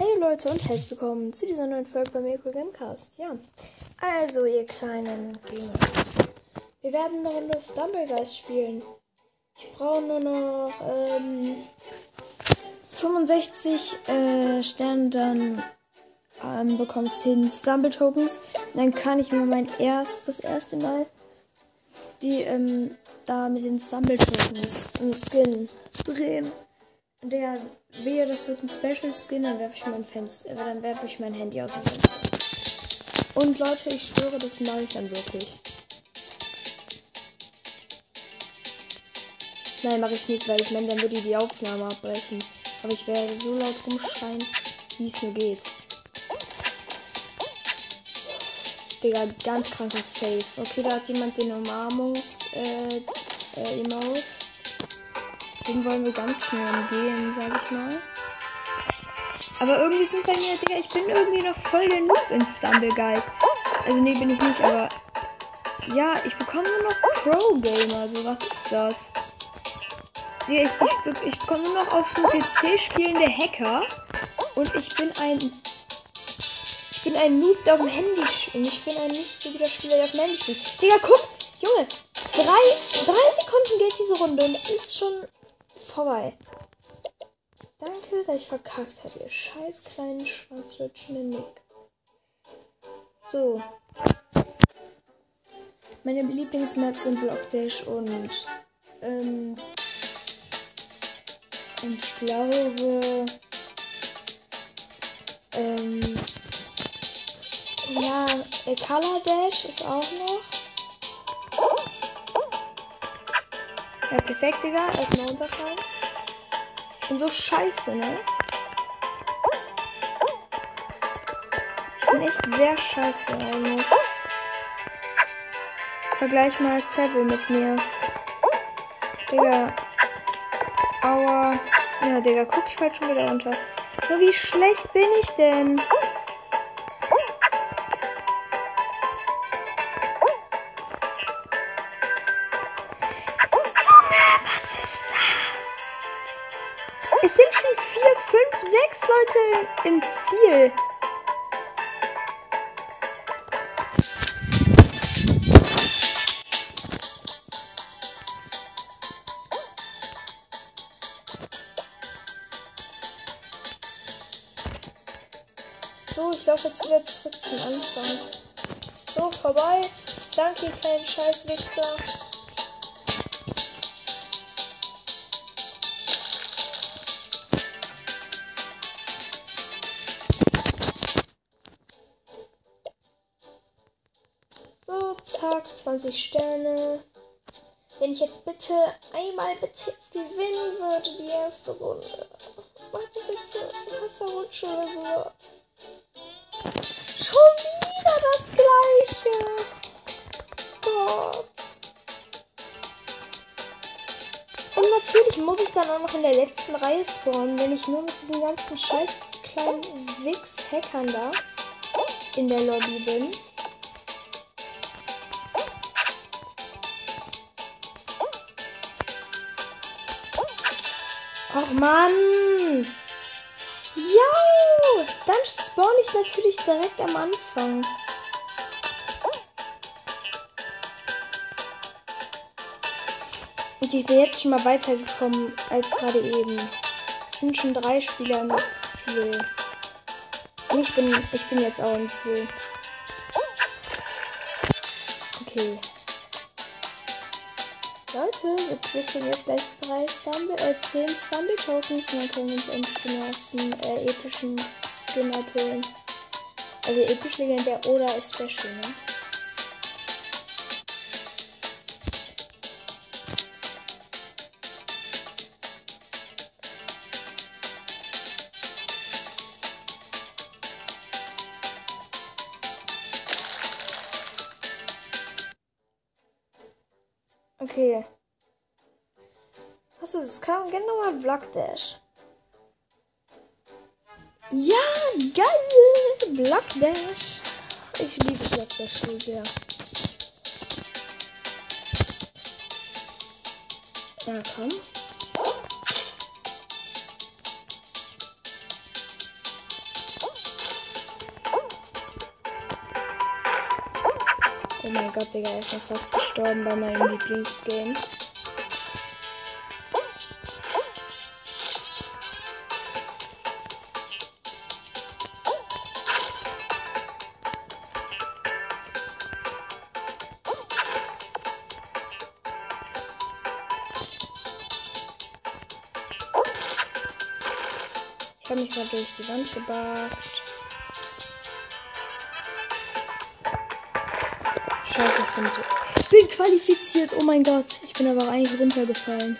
Hey Leute und herzlich willkommen zu dieser neuen Folge bei Mirko Gamecast. Ja, also ihr kleinen Gamers. Wir werden eine Runde Stumblegeist spielen. Ich brauche nur noch ähm, 65 äh, Sterne, dann ähm, bekomme ich 10 Stumble Tokens. Dann kann ich mir mein erst, das erste Mal die ähm, da mit den Stumble Tokens einen Skin drehen. Der, wehe, das wird ein Special Skin, dann werfe ich mein Fenster, äh, dann werfe ich mein Handy aus dem Fenster. Und Leute, ich schwöre, das mache ich dann wirklich. Nein, mache ich nicht, weil ich meine, dann würde die Aufnahme abbrechen. Aber ich werde so laut rumschreien, wie es nur geht. Digga, ganz krankes Safe. Okay, da hat jemand den Umarmungs-Emote. Äh, äh, den wollen wir ganz schnell umgehen, sag ich mal. Aber irgendwie sind bei mir, Digga, ich bin irgendwie noch voll der Noob in Stumble Guide. Also nee, bin ich nicht, aber ja, ich bekomme nur noch Pro-Gamer. So, was ist das? Ja, ich, ich, ich komme nur noch auf dem PC spielende Hacker. Und ich bin ein. Ich bin ein Noob, der auf dem Handy spielt. Ich bin ein nicht so guter Spieler, der auf dem Handy spielt. Digga, guck! Junge! Drei, drei Sekunden geht diese Runde und es ist schon vorbei. Danke, dass ich verkackt habe, ihr scheiß kleinen schwanzlutschenden Nick. So. Meine Lieblingsmaps sind Blockdash und ähm, und ich glaube ähm, ja, Color Dash ist auch noch. Ja, perfekt, Digga. Erstmal runterfallen. Ich bin so scheiße, ne? Ich bin echt sehr scheiße eigentlich. Vergleich mal Seville mit mir. Digga. Aua. Ja, Digga, guck, ich fall schon wieder runter. So, wie schlecht bin ich denn? Danke, kein Scheißwichser. So, zack, 20 Sterne. Wenn ich jetzt bitte einmal bitte gewinnen würde, die erste Runde. Warte bitte, Wasserrutsche oder so. Schon wieder das gleiche. Gott. Und natürlich muss ich dann auch noch in der letzten Reihe spawnen, wenn ich nur mit diesen ganzen scheiß kleinen Wix-Hackern da in der Lobby bin. Och Mann! Ja! Dann spawn ich natürlich direkt am Anfang. Und ich bin jetzt schon mal weitergekommen als gerade eben. Es sind schon drei Spieler im Ziel. Und ich bin, ich bin jetzt auch im Ziel. Okay. Leute, wir kriegen jetzt gleich drei Stumble, äh, 10 Stumble Tokens und dann können wir uns endlich den ersten äh, epischen Skin abholen. Also episch legendär oder Special, ne? Okay. Was ist es? Kann genau mal Block Dash. Ja, geil! Block Dash. Ich liebe Block Dash so sehr. Ja, komm. Gott, Digga, er ist noch fast gestorben bei meinem Lieblingsgame. Ich habe mich gerade durch die Wand gebackt. Qualifiziert. Oh mein Gott. Ich bin aber eigentlich runtergefallen.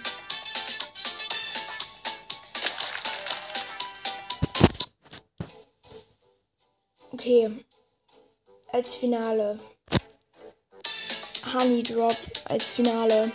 Okay. Als Finale. Honey Drop als Finale.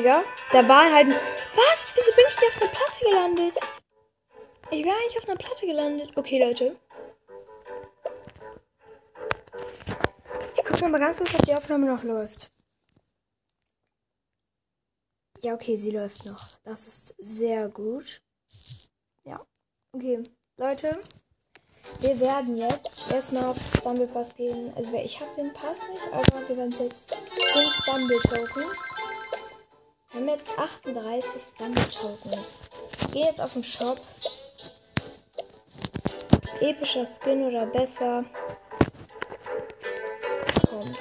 Digga. Da war halt. Was? Wieso bin ich hier auf einer Platte gelandet? Ich wäre eigentlich auf einer Platte gelandet. Okay, Leute. Ich gucke mal ganz kurz, ob die Aufnahme noch läuft. Ja, okay, sie läuft noch. Das ist sehr gut. Ja. Okay, Leute. Wir werden jetzt erstmal auf den Stumble Pass gehen. Also ich habe den Pass nicht, aber wir werden jetzt 10 Stumble Tokens. Wir haben jetzt 38 Stumble Tokens. Geh jetzt auf den Shop. Epischer Skin oder besser. Combo.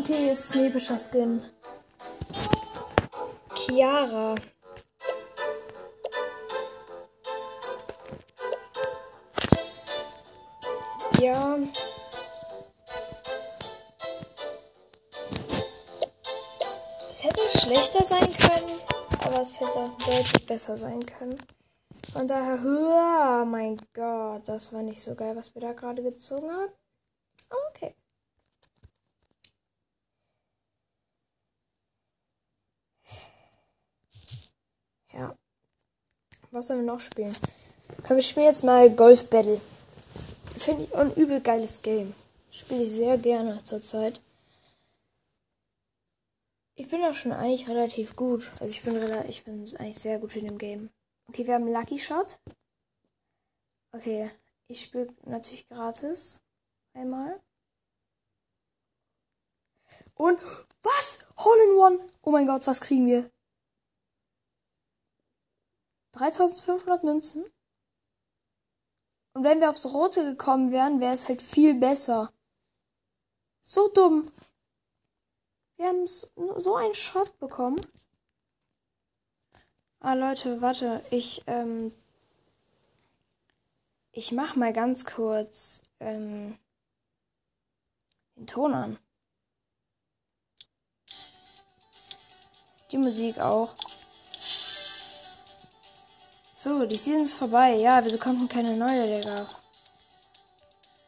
Okay, ist ein epischer Skin. Chiara. Ja. Es hätte schlechter sein können, aber es hätte auch deutlich besser sein können. Von daher, oh mein Gott, das war nicht so geil, was wir da gerade gezogen haben. Okay. Ja. Was sollen wir noch spielen? Können wir spielen jetzt mal Golf Battle. Finde ich ein übel geiles Game. Spiele ich sehr gerne zurzeit. Ich bin auch schon eigentlich relativ gut. Also ich bin ich bin eigentlich sehr gut in dem Game. Okay, wir haben Lucky Shot. Okay, ich spiele natürlich gratis. Einmal. Und was? Hole in One. Oh mein Gott, was kriegen wir? 3500 Münzen. Und wenn wir aufs Rote gekommen wären, wäre es halt viel besser. So dumm. Wir haben so einen Shot bekommen. Ah, Leute, warte. Ich, ähm. Ich mach mal ganz kurz, ähm. Den Ton an. Die Musik auch. So, die Season ist vorbei. Ja, wieso kommt denn keine neue, Digga?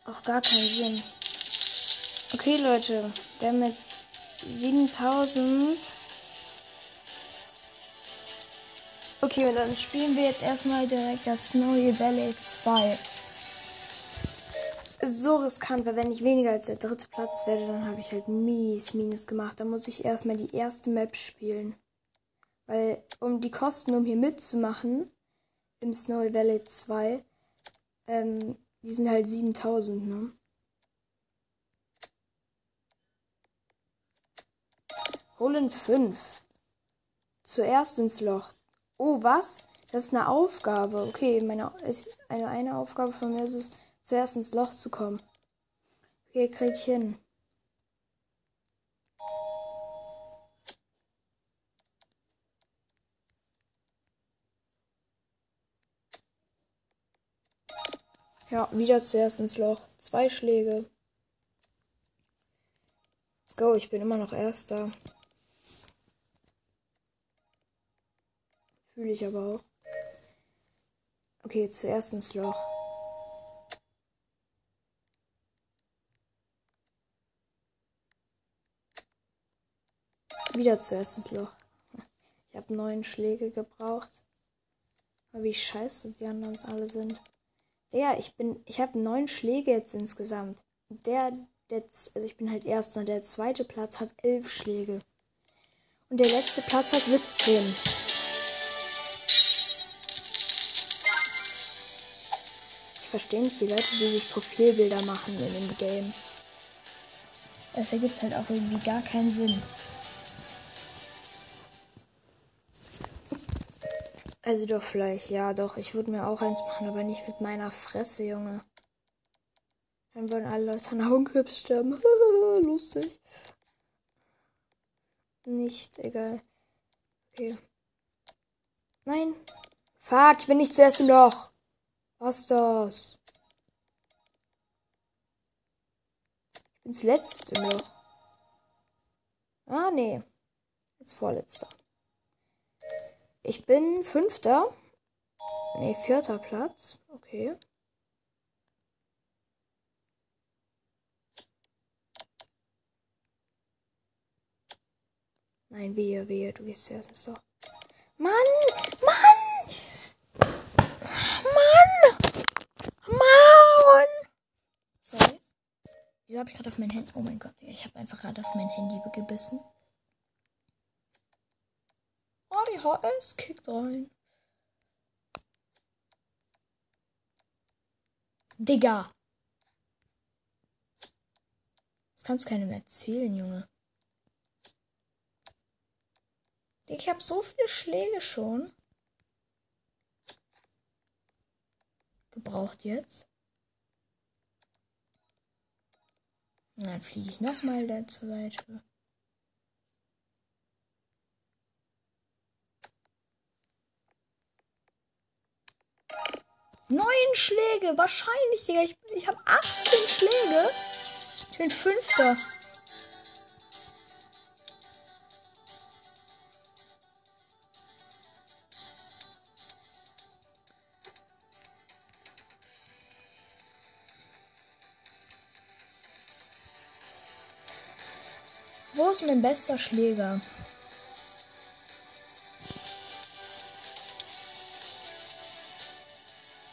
Auch gar keinen Sinn. Okay, Leute. Wir haben jetzt 7000. Okay, und dann spielen wir jetzt erstmal direkt das Snowy Valley 2. So riskant, weil wenn ich weniger als der dritte Platz werde, dann habe ich halt mies Minus gemacht. Dann muss ich erstmal die erste Map spielen. Weil, um die Kosten, um hier mitzumachen, im Snowy Valley 2, ähm, die sind halt 7000, ne? Holen 5. Zuerst ins Loch. Oh, was? Das ist eine Aufgabe. Okay, meine, eine, eine Aufgabe von mir ist es, zuerst ins Loch zu kommen. Okay, krieg ich hin. Ja, wieder zuerst ins Loch. Zwei Schläge. Let's go, ich bin immer noch Erster. Fühle ich aber auch. Okay, zuerst ins Loch. Wieder zuerst ins Loch. Ich habe neun Schläge gebraucht. Aber wie scheiße die anderen alle sind. Der, ich bin, ich habe neun Schläge jetzt insgesamt. Der, der, also ich bin halt Erster. Der zweite Platz hat elf Schläge. Und der letzte Platz hat 17. Ich verstehe nicht die Leute, die sich Profilbilder machen in dem Game. Das ergibt halt auch irgendwie gar keinen Sinn. Also doch vielleicht, ja doch. Ich würde mir auch eins machen, aber nicht mit meiner Fresse, Junge. Dann würden alle Leute an Augenkrebs sterben. Lustig. Nicht, egal. Okay. Nein. Fuck, ich bin nicht zuerst im Loch. Was das? Ich bin zuletzt im Loch. Ah, nee. Jetzt vorletzter. Ich bin fünfter. Ne, vierter Platz. Okay. Nein, wehe, wehe, du gehst zuerst ins Loch. Mann! Mann! Mann! Mann! Sorry. Wieso habe ich gerade auf mein Handy... Oh mein Gott, ich habe einfach gerade auf mein Handy gebissen. ADHS kickt rein. Digga. Das kannst du keinem erzählen, Junge. Ich habe so viele Schläge schon. Gebraucht jetzt. Dann fliege ich nochmal da zur Seite. Neun Schläge, wahrscheinlich, Digga. Ich, ich habe 18 Schläge. Ich bin Fünfter. Wo ist mein bester Schläger?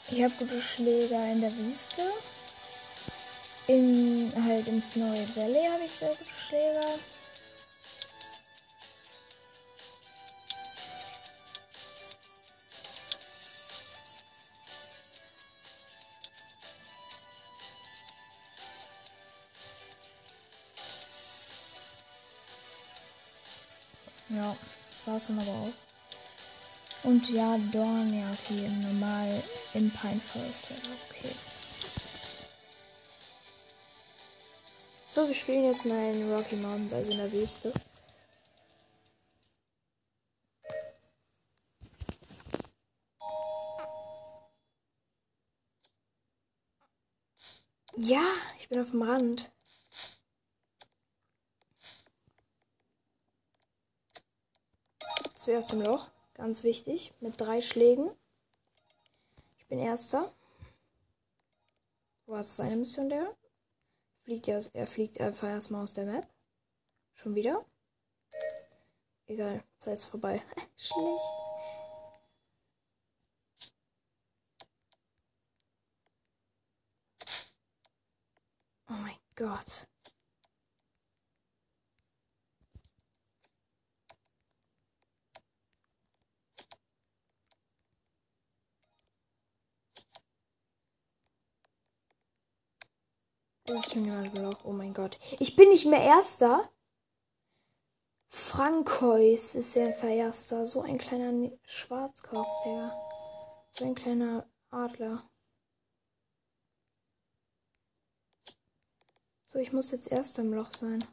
Ich habe gute Schläger in der Wüste. In halt im Snowy Valley habe ich sehr gute Schläger. Ja, das war's dann aber auch. Und ja, Dorn, ja, okay, normal im Pine Forest, ja, okay. So, wir spielen jetzt mal in Rocky Mountains, also in der Wüste. Ja, ich bin auf dem Rand. Zuerst im Loch. Ganz wichtig. Mit drei Schlägen. Ich bin erster. Wo ist seine Mission der? Fliegt ja, er fliegt einfach erstmal aus der Map. Schon wieder. Egal, Zeit ist vorbei. Schlecht. Oh mein Gott. Das ist schon jemand Loch. Oh mein Gott. Ich bin nicht mehr Erster. Frankois ist der Erster. So ein kleiner Schwarzkopf, der. So ein kleiner Adler. So, ich muss jetzt Erster im Loch sein.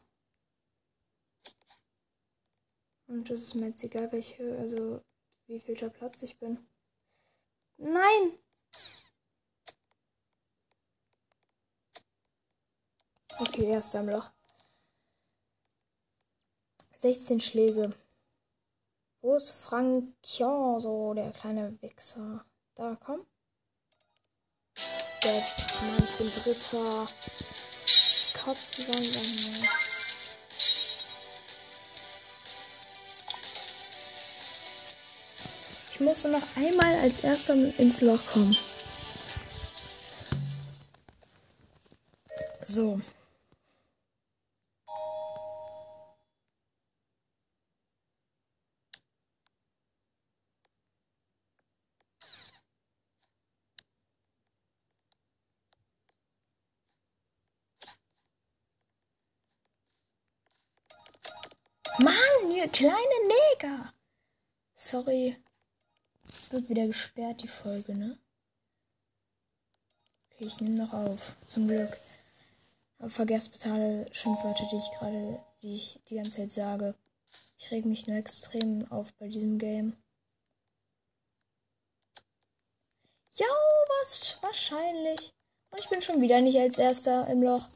Und es ist mir jetzt egal, welche, also wie vielter Platz ich bin. Nein! Okay, erster im Loch. 16 Schläge. Wo ist Francioso, der kleine Wichser? Da, komm. Der, Mann, ich bin Dritter. Kotzen sollen. Ich muss noch einmal als erster ins Loch kommen. So. Mann, kleine Neger. Sorry. Es wird wieder gesperrt, die Folge, ne? Okay, ich nehme noch auf. Zum Glück. Aber vergesst bitte alle Schimpfwörter, die ich gerade, die ich die ganze Zeit sage. Ich reg mich nur extrem auf bei diesem Game. Ja, was wahrscheinlich. Und ich bin schon wieder nicht als erster im Loch.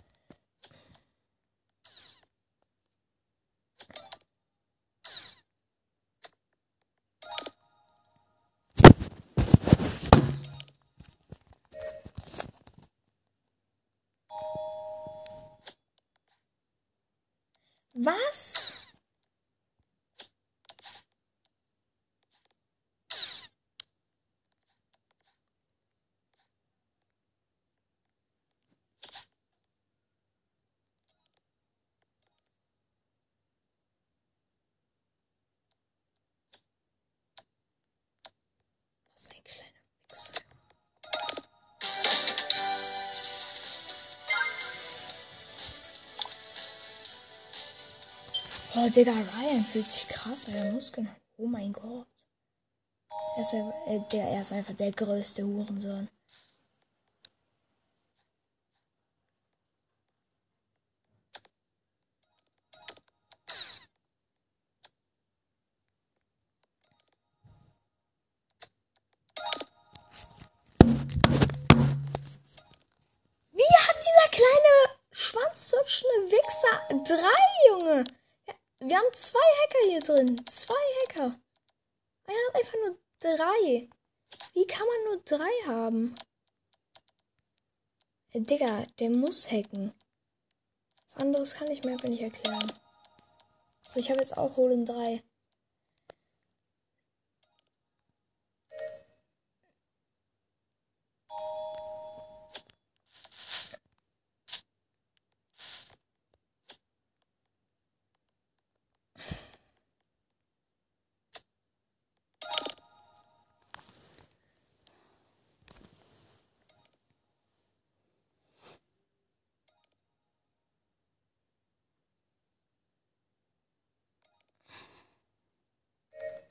Oh, Digga, Ryan fühlt sich krass, weil er Muskeln hat. Oh mein Gott. Er ist, einfach- äh, der, er ist einfach der größte Hurensohn. Wie hat dieser kleine schwanzlutschende Wichser drei, Junge? Ja, wir haben zwei Hacker hier drin. Zwei Hacker. Einer hat einfach nur drei. Wie kann man nur drei haben? Äh, Digga, der muss hacken. Was anderes kann ich mir einfach nicht erklären. So, ich habe jetzt auch Holen 3.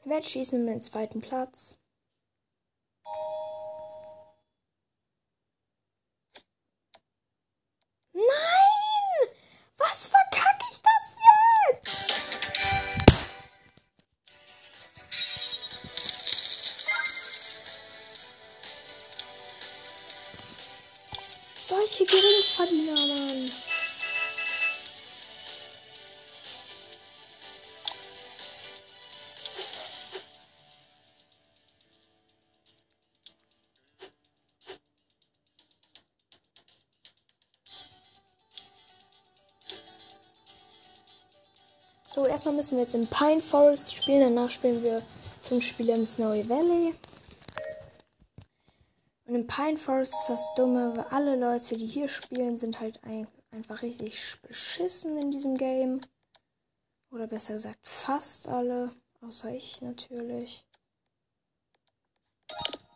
Wettschießen dem zweiten Platz. Erstmal müssen wir jetzt im Pine Forest spielen. Danach spielen wir fünf Spiele im Snowy Valley. Und im Pine Forest ist das Dumme, weil alle Leute, die hier spielen, sind halt ein, einfach richtig sch- beschissen in diesem Game. Oder besser gesagt, fast alle. Außer ich natürlich.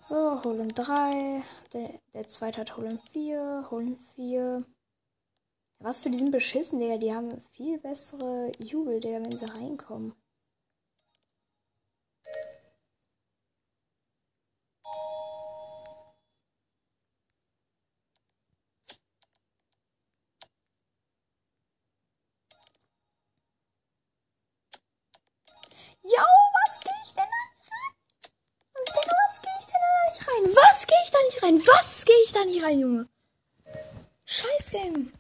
So, holen 3. Der, der zweite hat holen 4. Holen 4. Was für diesen beschissen, Digga. Die haben viel bessere Jubel, Digga, wenn sie reinkommen. Jo, was gehe ich denn da nicht rein? Digga, was gehe ich denn da nicht rein? Was gehe ich da nicht rein? Was gehe ich da nicht rein, Junge? Scheiß Game.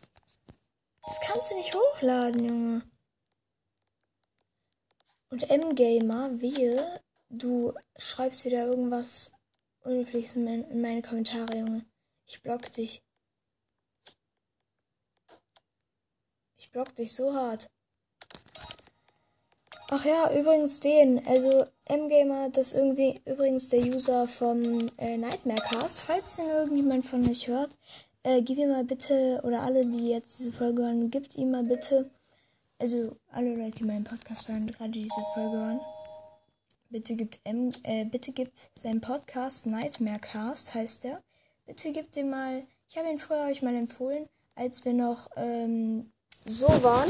Das kannst du nicht hochladen, Junge. Und M-Gamer, wehe, du schreibst da irgendwas Unhöfliches in meine Kommentare, Junge. Ich block dich. Ich block dich so hart. Ach ja, übrigens den, also M-Gamer, das irgendwie übrigens der User vom äh, Nightmare Cast. Falls den irgendjemand von euch hört, äh, gib ihm mal bitte, oder alle, die jetzt diese Folge hören, gibt ihm mal bitte, also alle Leute, die meinen Podcast hören, gerade diese Folge hören, bitte gibt M, äh, bitte gibt seinen Podcast Nightmare Cast, heißt der. Bitte gibt ihm mal, ich habe ihn früher euch mal empfohlen, als wir noch ähm, so waren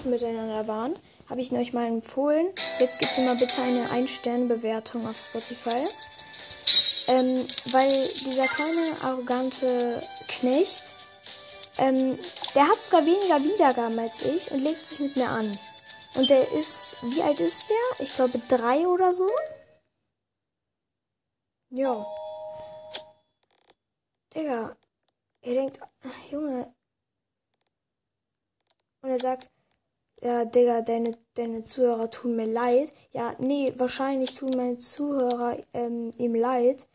gut miteinander waren, habe ich ihn euch mal empfohlen. Jetzt gebt ihr mal bitte eine Ein-Sterne-Bewertung auf Spotify. Ähm, weil dieser kleine, arrogante Knecht, ähm, der hat sogar weniger Wiedergaben als ich und legt sich mit mir an. Und der ist, wie alt ist der? Ich glaube drei oder so. Jo. Digga, er denkt, Junge. Und er sagt, ja, Digga, deine, deine Zuhörer tun mir leid. Ja, nee, wahrscheinlich tun meine Zuhörer ähm, ihm leid.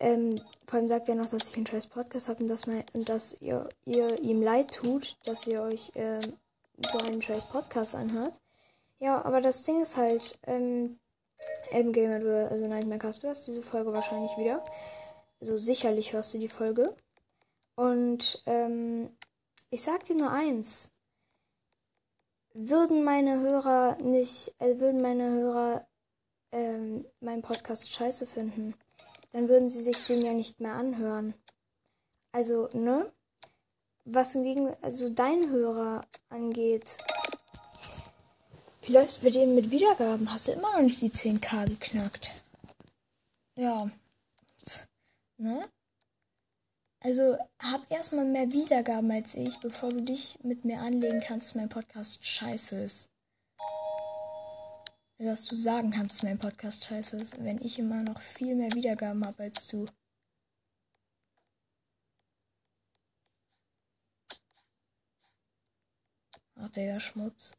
Ähm, vor allem sagt er noch, dass ich einen scheiß Podcast habe und dass, mein, und dass ihr, ihr ihm leid tut, dass ihr euch ähm, so einen scheiß Podcast anhört. Ja, aber das Ding ist halt, ähm, M Gamer, also Nightmare Cast, du hörst diese Folge wahrscheinlich wieder. Also sicherlich hörst du die Folge. Und ähm, ich sag dir nur eins würden meine Hörer nicht, äh, würden meine Hörer ähm, meinen Podcast scheiße finden, dann würden sie sich den ja nicht mehr anhören. Also, ne? Was hingegen, also dein Hörer angeht, wie läuft's bei denen mit Wiedergaben? Hast du immer noch nicht die 10k geknackt? Ja. Ne? Also hab erstmal mehr Wiedergaben als ich, bevor du dich mit mir anlegen kannst, dass mein Podcast scheiße ist. Dass du sagen kannst, mein Podcast scheiße ist, wenn ich immer noch viel mehr Wiedergaben habe als du. Ach, der Schmutz.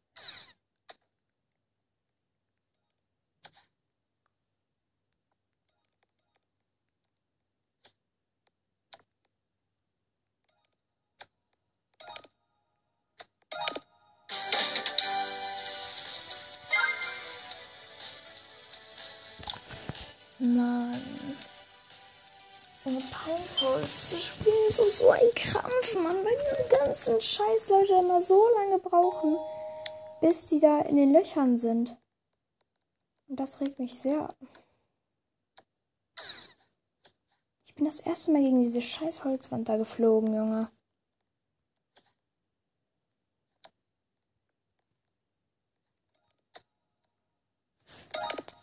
Mann. Und Pineforest zu spielen ist auch so ein Krampf, Mann, weil die ganzen Scheißleute immer so lange brauchen, bis die da in den Löchern sind. Und das regt mich sehr. Ich bin das erste Mal gegen diese scheiß Holzwand da geflogen, Junge.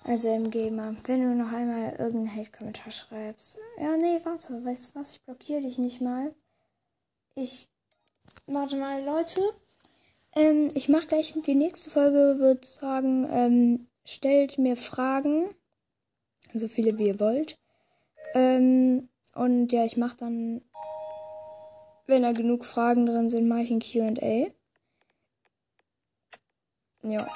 Also im Gamer, wenn du noch einmal irgendeinen Hate-Kommentar schreibst. Ja, nee, warte, weißt du was? Ich blockiere dich nicht mal. Ich. Warte mal, Leute. Ähm, ich mache gleich die nächste Folge, würde sagen, ähm, stellt mir Fragen. So viele wie ihr wollt. Ähm, und ja, ich mache dann, wenn da genug Fragen drin sind, mache ich ein QA. Ja.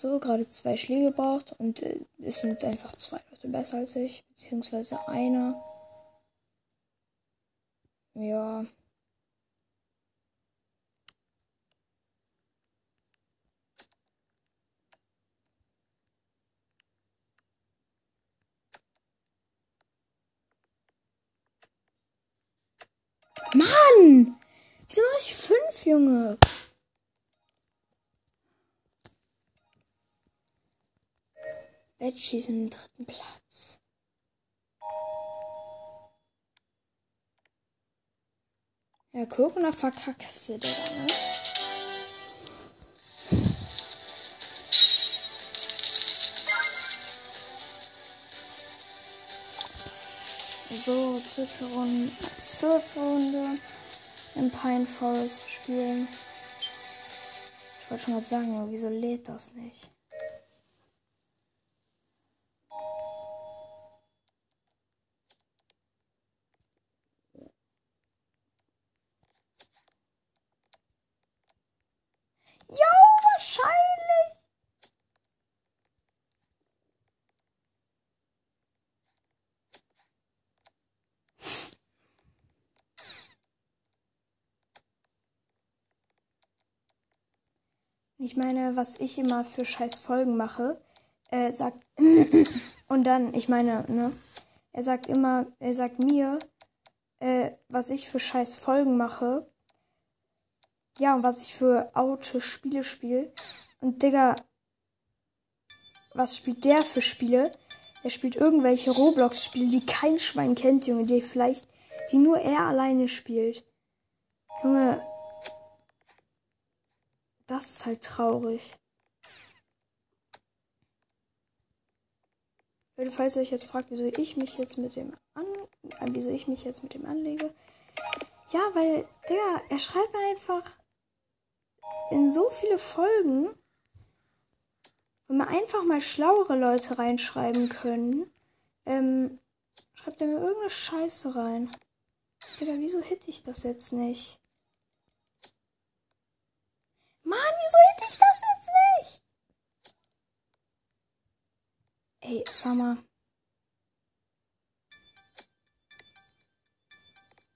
So, gerade zwei Schläge braucht und äh, es sind einfach zwei Leute besser als ich, beziehungsweise einer. Ja. Mann! Wieso mache ich fünf, Junge? Veggies im dritten Platz. Ja, guck, und da verkackst du, Digga, ne? So, dritte Runde, als vierte Runde im Pine Forest spielen. Ich wollte schon mal sagen, aber wieso lädt das nicht? Ich meine, was ich immer für scheiß Folgen mache, äh, sagt. und dann, ich meine, ne? Er sagt immer, er sagt mir, äh, was ich für scheiß Folgen mache. Ja, und was ich für aute Spiele spiele. Und Digga, was spielt der für Spiele? Er spielt irgendwelche Roblox-Spiele, die kein Schwein kennt, Junge, die vielleicht, die nur er alleine spielt. Junge, das ist halt traurig. Falls ihr euch jetzt fragt, wieso ich mich jetzt mit dem an, äh, wieso ich mich jetzt mit dem anlege. Ja, weil, der, er schreibt mir einfach in so viele Folgen wenn wir einfach mal schlauere Leute reinschreiben können, ähm, schreibt er mir irgendeine Scheiße rein. Digga, wieso hitte ich das jetzt nicht? Mann, wieso hitte ich das jetzt nicht? Ey, Summer.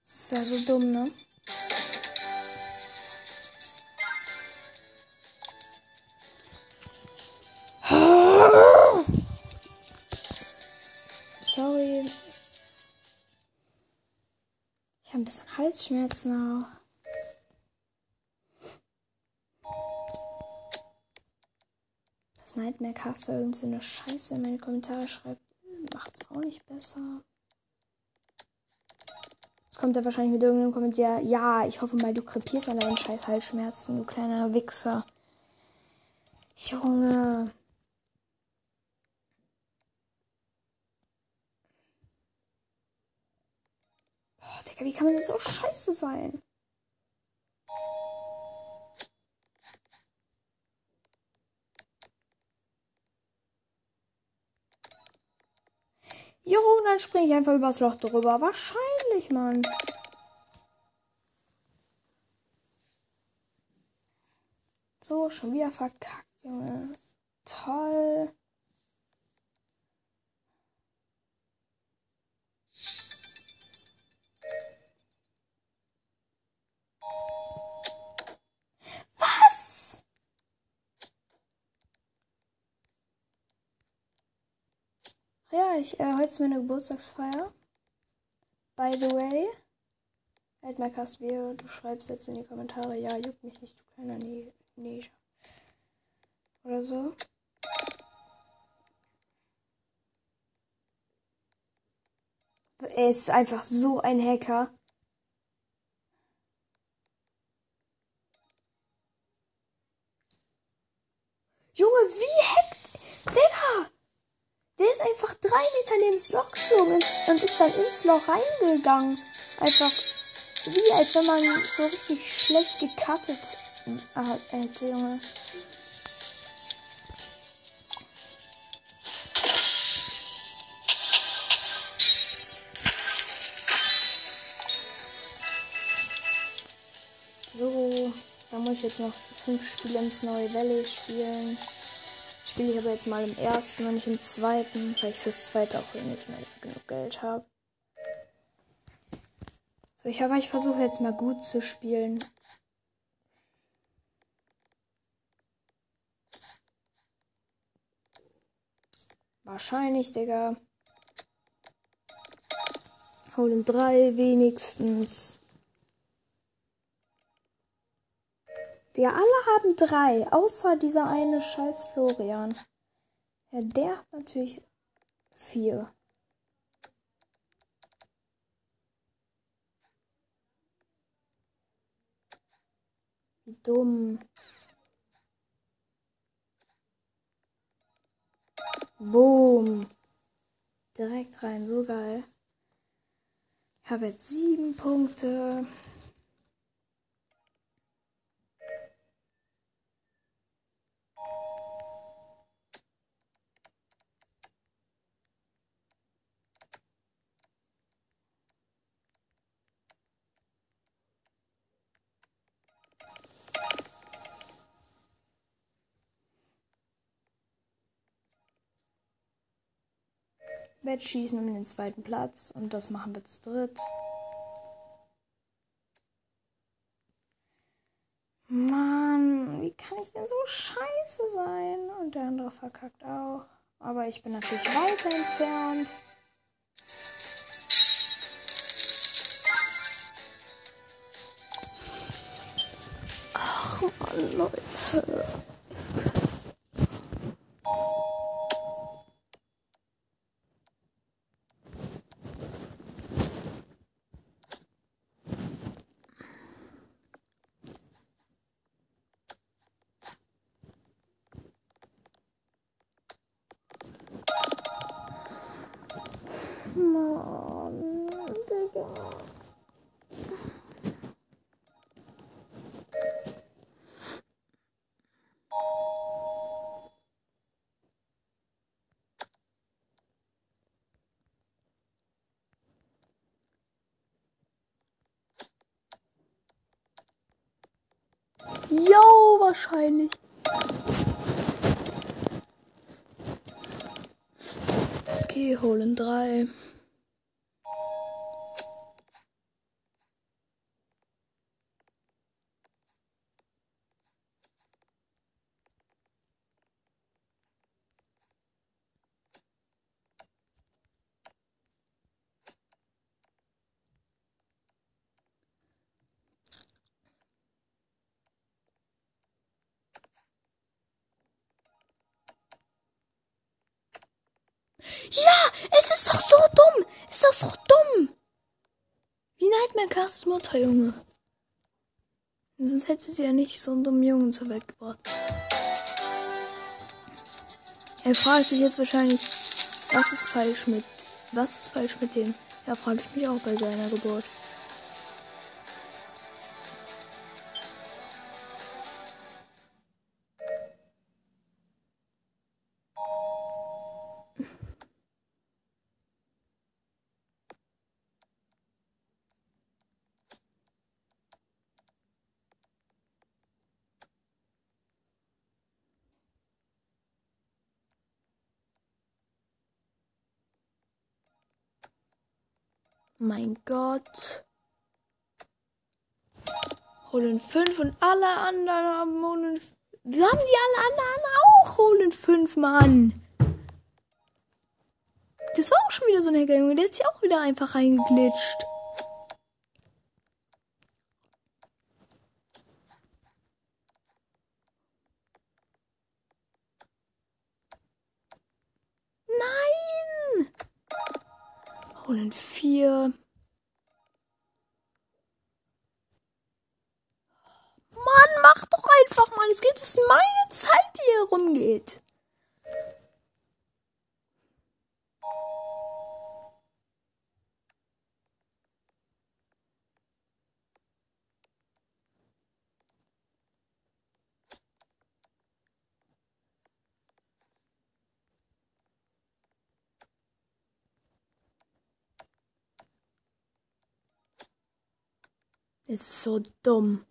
Das ist ja so dumm, ne? Sorry. Ich habe ein bisschen Halsschmerzen auch. Nightmare Caster irgend so eine Scheiße in meine Kommentare schreibt, macht's auch nicht besser. Jetzt kommt er wahrscheinlich mit irgendeinem Kommentar. Ja, ich hoffe mal, du krepierst an deinen scheiß Halsschmerzen, du kleiner Wichser. Junge. Digga, wie kann man denn so scheiße sein? Jo, dann springe ich einfach übers Loch drüber. Wahrscheinlich, Mann. So, schon wieder verkackt, Junge. Toll. Ja, ich, äh, heute ist meine Geburtstagsfeier. By the way. Halt mal Cast wir, du schreibst jetzt in die Kommentare, ja, juckt mich nicht, du kleiner ne Neger. Oder so. Er ist einfach so ein Hacker. Junge, wie hackt. Digga! Der ist einfach drei Meter neben das Loch geflogen und ist dann ins Loch reingegangen. Einfach wie als wenn man so richtig schlecht gecuttet hätte, Junge. So, da muss ich jetzt noch fünf Spiele ins neue Valley spielen spiele ich aber jetzt mal im ersten und nicht im zweiten, weil ich fürs zweite auch nicht mehr genug Geld habe. So, ich habe, ich versuche jetzt mal gut zu spielen. Wahrscheinlich, Digga. Holen drei wenigstens. Die alle haben drei, außer dieser eine scheiß Florian. Ja, der hat natürlich vier. Dumm. Boom. Direkt rein, so geil. Ich habe jetzt sieben Punkte. Wettschießen um den zweiten Platz und das machen wir zu dritt. Mann, wie kann ich denn so scheiße sein? Und der andere verkackt auch. Aber ich bin natürlich weiter entfernt. Ach man, Leute. Mann, Digga. Jo, wahrscheinlich. Okay, holen drei. Ja, es ist doch so dumm. Ist doch so dumm. Wie Nightmare Cast Mutter, Junge. Sonst hätte sie ja nicht so einen dummen Jungen zur Welt gebracht. Er fragt sich jetzt wahrscheinlich, was ist falsch mit, was ist falsch mit dem? Ja, frage ich mich auch bei seiner Geburt. Mein Gott. Holen 5 und alle anderen haben holen. Wir haben die alle anderen auch holen 5, Mann. Das war auch schon wieder so ein Hacker, Junge. Der hat sich auch wieder einfach reingeglitscht. Nein! 4. Mann, mach doch einfach mal. Es geht, es meine Zeit, die hier rumgeht. Es ist so dumm.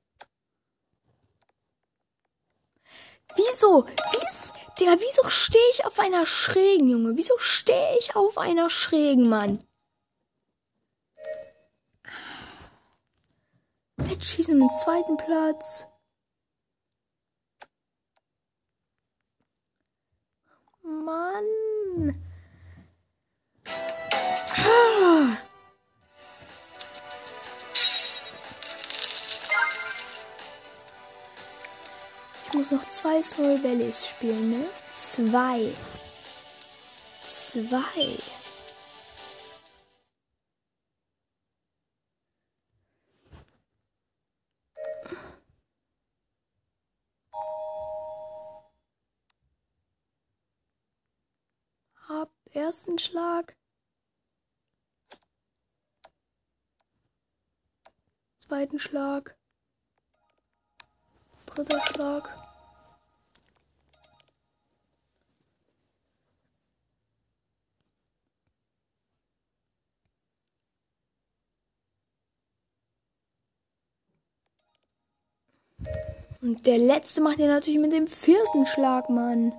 Wieso? Wieso? Digga, wieso stehe ich auf einer schrägen, Junge? Wieso stehe ich auf einer schrägen, Mann? Fettschießen im zweiten Platz. Mann. Ah. Muss noch zwei Snowy Bellies spielen, ne? Zwei. Zwei. Hab ersten Schlag. Zweiten Schlag. Dritter Schlag. Und der letzte macht ja natürlich mit dem vierten Schlag, Mann.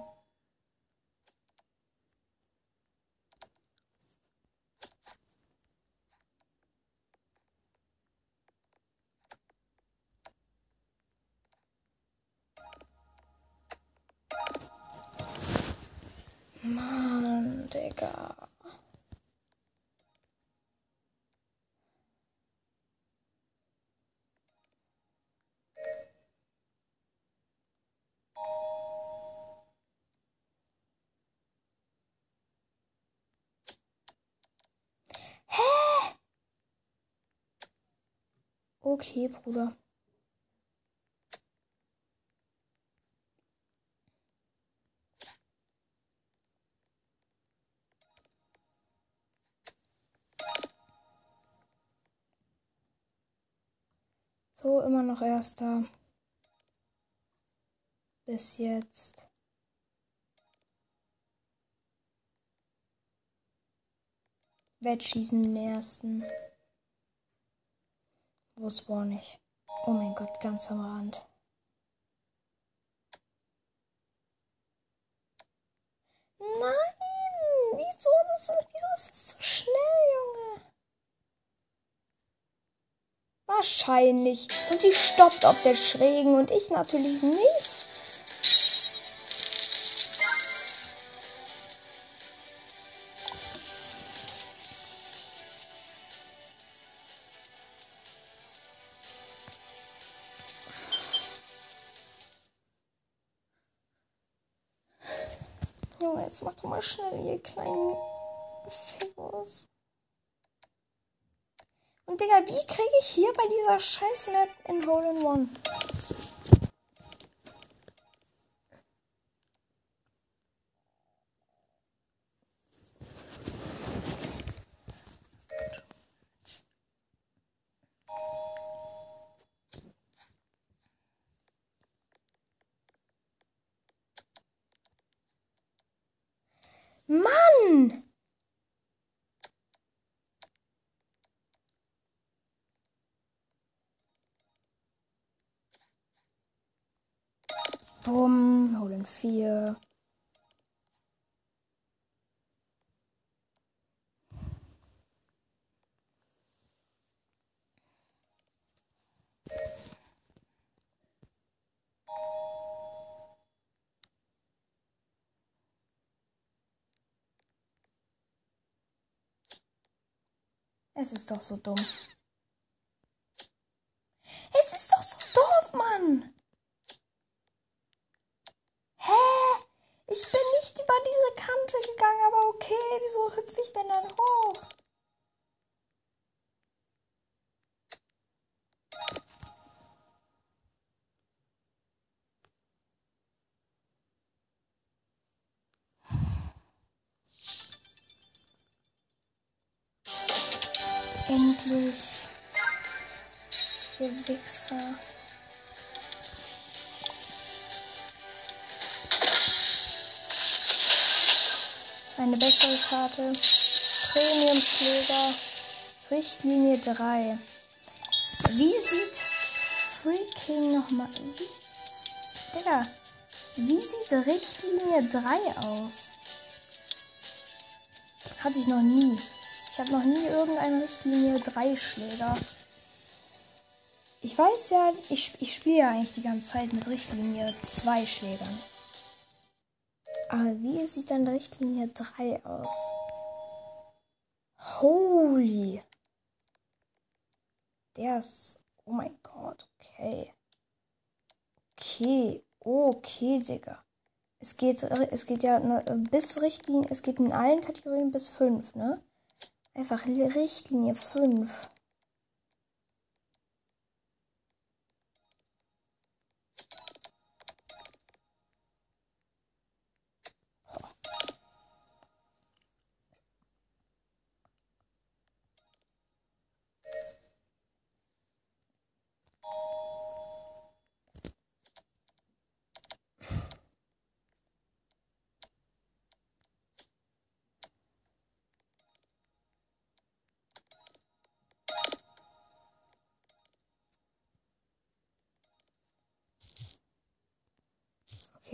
Okay, Bruder. So, immer noch erster. Bis jetzt. Wettschießen den ersten. Wo spawn ich? Oh mein Gott, ganz am Rand. Nein! Wieso, das, wieso ist das so schnell, Junge? Wahrscheinlich. Und die stoppt auf der Schrägen und ich natürlich nicht. Jetzt mach doch mal schnell, ihr kleinen Fingers. Und Digga, wie kriege ich hier bei dieser scheiß Map in Hole in One? Mann! Bumm, holen vier. Es ist doch so dumm. Endlich. Ihr Wichser. Eine bessere Karte. Premium-Schläger. Richtlinie 3. Wie sieht freaking nochmal. Digga. Wie sieht Richtlinie 3 aus? Hatte ich noch nie. Ich habe noch nie irgendeinen Richtlinie 3 Schläger. Ich weiß ja, ich, ich spiele ja eigentlich die ganze Zeit mit Richtlinie 2 Schlägern. Aber wie sieht dann Richtlinie 3 aus? Holy. Der ist. Oh mein Gott, okay. Okay, okay, Digga. Es geht, es geht ja ne, bis Richtlinie, es geht in allen Kategorien bis 5, ne? Einfach Richtlinie 5.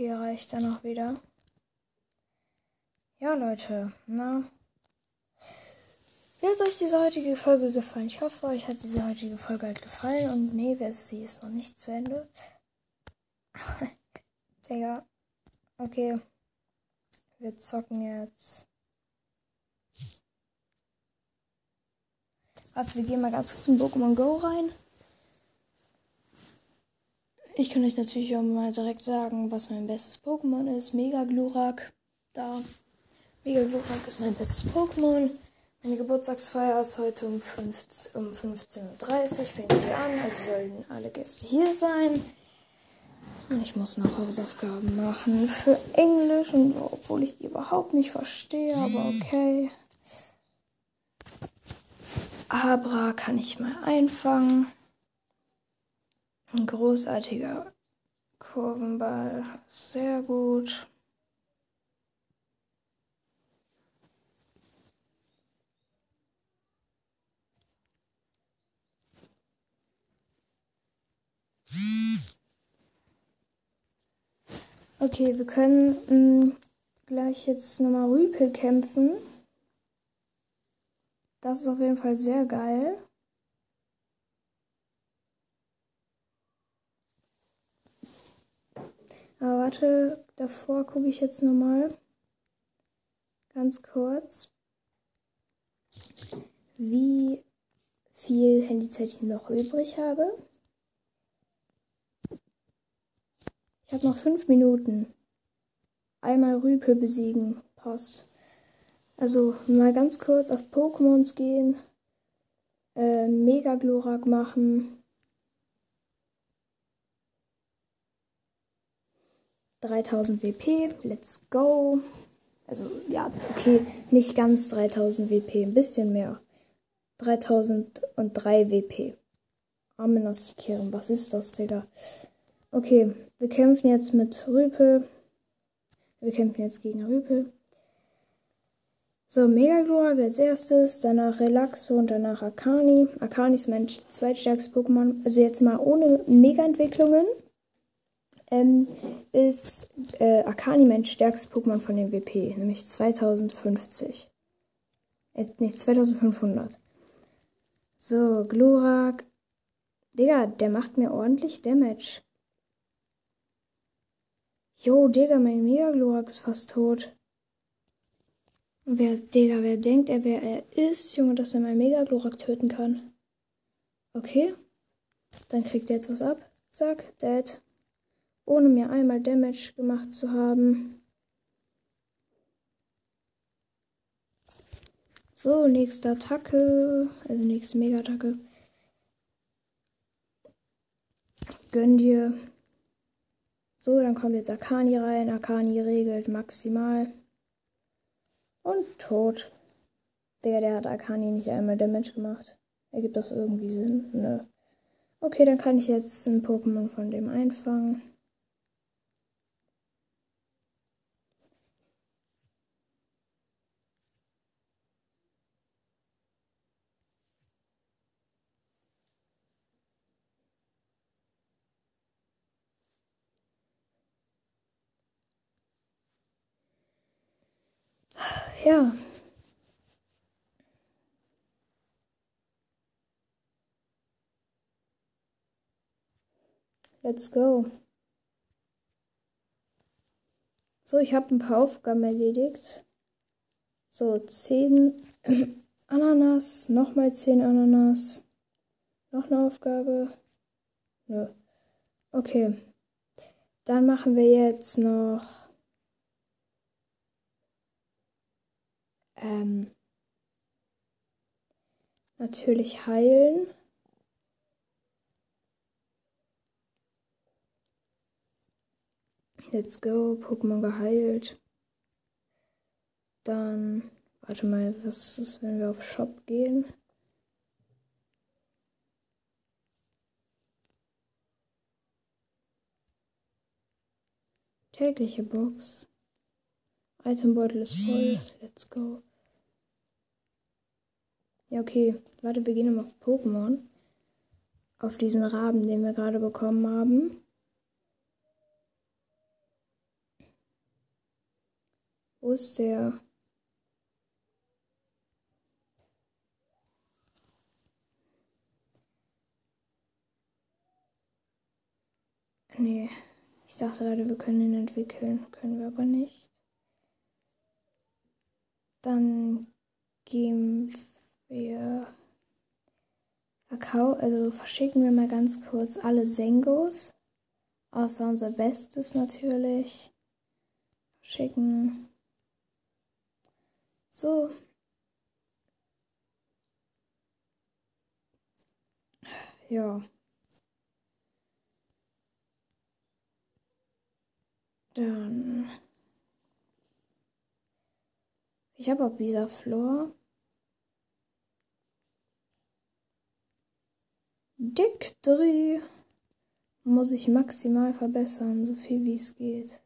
Hier reicht dann auch wieder. Ja, Leute, na. Wie hat euch diese heutige Folge gefallen? Ich hoffe, euch hat diese heutige Folge halt gefallen. Und nee, wer ist, sie ist noch nicht zu Ende. Digga. Okay. Wir zocken jetzt. Warte, wir gehen mal ganz zum Pokémon Go rein. Ich kann euch natürlich auch mal direkt sagen, was mein bestes Pokémon ist. Mega Glurak. Da. Mega Glurak ist mein bestes Pokémon. Meine Geburtstagsfeier ist heute um 15.30 um 15 Uhr. Fängt sie an. Also sollten alle Gäste hier sein. Ich muss noch Hausaufgaben machen für Englisch, und obwohl ich die überhaupt nicht verstehe, aber okay. Abra kann ich mal einfangen. Ein großartiger Kurvenball. Sehr gut. Okay, wir können mh, mm, gleich jetzt nochmal Rüpel kämpfen. Das ist auf jeden Fall sehr geil. Aber warte, davor gucke ich jetzt nochmal ganz kurz, wie viel Handyzeit ich noch übrig habe. Ich habe noch fünf Minuten. Einmal Rüpel besiegen. Passt. Also mal ganz kurz auf Pokémons gehen. Äh, Mega Glurak machen. 3000 WP. Let's go. Also ja, okay, nicht ganz 3000 WP, ein bisschen mehr. 3003 WP. Amenas was ist das, Digga? Okay, wir kämpfen jetzt mit Rüpel. Wir kämpfen jetzt gegen Rüpel. So, Megaglorak als erstes, danach Relaxo und danach Akani. Akani ist mein zweitstärkstes Pokémon. Also jetzt mal ohne Mega-Entwicklungen. Ähm, ist äh, Akani mein stärkstes Pokémon von dem WP, nämlich 2050. Äh, nicht 2500. So, Glurak. Digga, der macht mir ordentlich Damage. Jo, Digga, mein Megaglorak ist fast tot. Und wer, Digga, wer denkt er, wer er ist, Junge, dass er mein Megaglorak töten kann? Okay. Dann kriegt er jetzt was ab. Zack, dead. Ohne mir einmal Damage gemacht zu haben. So, nächste Attacke. Also nächste Mega-Attacke. Gönn dir. So, dann kommt jetzt Akani rein. Akani regelt maximal. Und tot. Der, der hat Akani nicht einmal Damage gemacht. Ergibt das irgendwie Sinn? Nö. Okay, dann kann ich jetzt ein Pokémon von dem einfangen. Ja. Let's go. So, ich habe ein paar Aufgaben erledigt. So, 10 Ananas, nochmal 10 Ananas. Noch eine Aufgabe. Nö. Okay. Dann machen wir jetzt noch ähm, natürlich heilen. Let's go, Pokémon geheilt. Dann, warte mal, was ist, wenn wir auf Shop gehen? Tägliche Box. Itembeutel ist voll. Let's go. Ja, okay. Warte, wir gehen mal auf Pokémon. Auf diesen Raben, den wir gerade bekommen haben. Wo ist der? Nee, ich dachte gerade, wir können ihn entwickeln. Können wir aber nicht. Dann gehen wir. Verkau also verschicken wir mal ganz kurz alle Sengos. Außer unser Bestes natürlich. Verschicken. So. Ja. Dann. Ich habe auch Visa Floor. Dick 3 muss ich maximal verbessern, so viel wie es geht.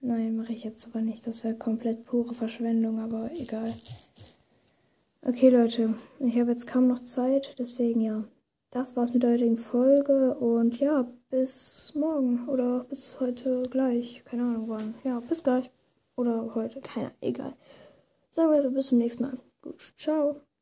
Nein, mache ich jetzt aber nicht. Das wäre komplett pure Verschwendung, aber egal. Okay, Leute, ich habe jetzt kaum noch Zeit, deswegen ja. Das war's mit der heutigen Folge und ja, bis morgen oder bis heute gleich. Keine Ahnung wann. Ja, bis gleich. Oder heute, keiner, egal. Sagen wir bis zum nächsten Mal. Gut, ciao.